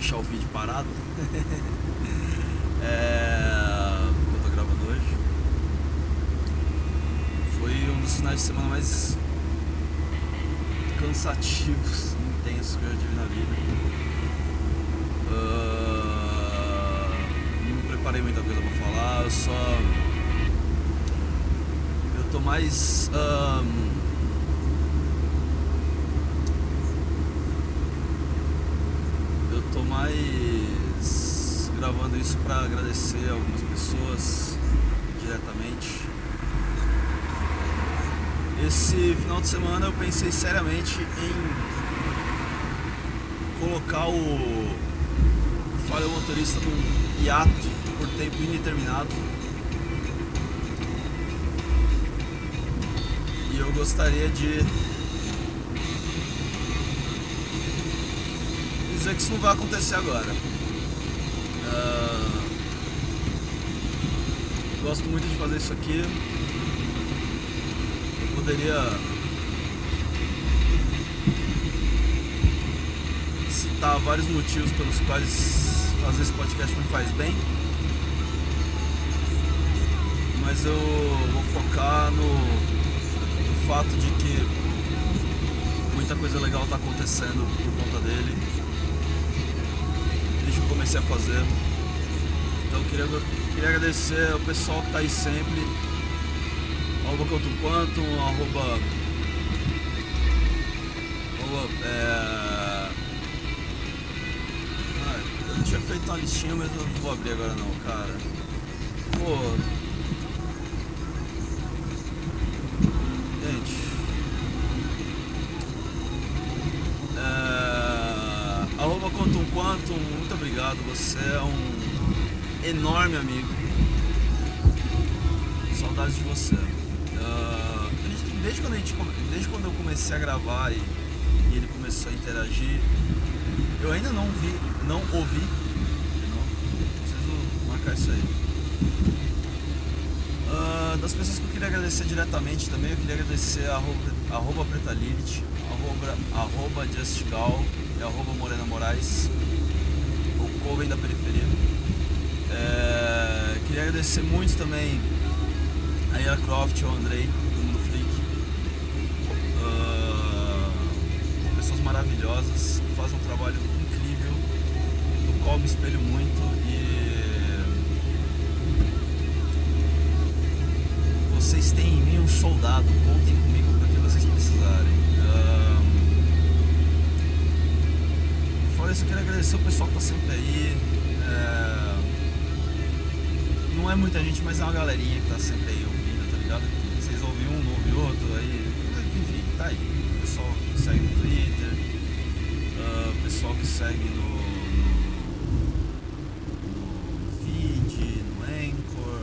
deixar o vídeo parado. é, eu tô gravando hoje. Foi um dos finais de semana mais cansativos, intensos que eu já tive na vida. Uh, não preparei muita coisa pra falar, eu só. Eu tô mais. Tô mais gravando isso para agradecer algumas pessoas diretamente. Esse final de semana eu pensei seriamente em colocar o falha motorista num hiato por tempo indeterminado. E eu gostaria de dizer que isso não vai acontecer agora. Uh, gosto muito de fazer isso aqui. Eu poderia citar vários motivos pelos quais fazer esse podcast me faz bem. Mas eu vou focar no, no fato de que muita coisa legal está acontecendo por conta dele comecei a fazer. Então queria, queria agradecer ao pessoal que está aí sempre. Arroba quanto quanto, arroba. arroba é... ah, eu tinha feito uma listinha, mas eu não vou abrir agora não, cara. Pô. Quantum quantum obrigado. Você é um enorme amigo. Saudades de você. Uh, desde, quando a gente, desde quando eu comecei a gravar e, e, ele começou a interagir, eu ainda não vi, não ouvi. Não, preciso marcar isso aí. Uh, das pessoas que eu queria agradecer diretamente também, eu queria agradecer a arroba, arroba arroba, arroba e arroba Morena Moraes povo aí da periferia. É, queria agradecer muito também a Ira Croft, ao Andrei, do Mundo Freak. Uh, pessoas maravilhosas, fazem um trabalho incrível, do qual me espelho muito e vocês têm em mim um soldado, contem comigo agradecer o pessoal que tá sempre aí. É... Não é muita gente, mas é uma galerinha que tá sempre aí ouvindo, tá ligado? Vocês ouvem um, não ouvem outro, aí. Enfim, tá aí. O pessoal que segue no Twitter, uh, o pessoal que segue no, no, no feed, no Anchor,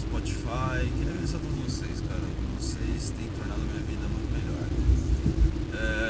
Spotify. Queria agradecer a todos vocês, cara. Vocês têm tornado a minha vida muito melhor. É...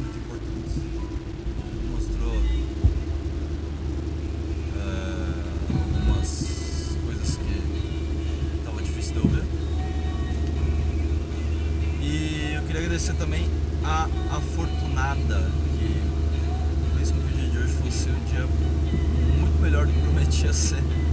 melhor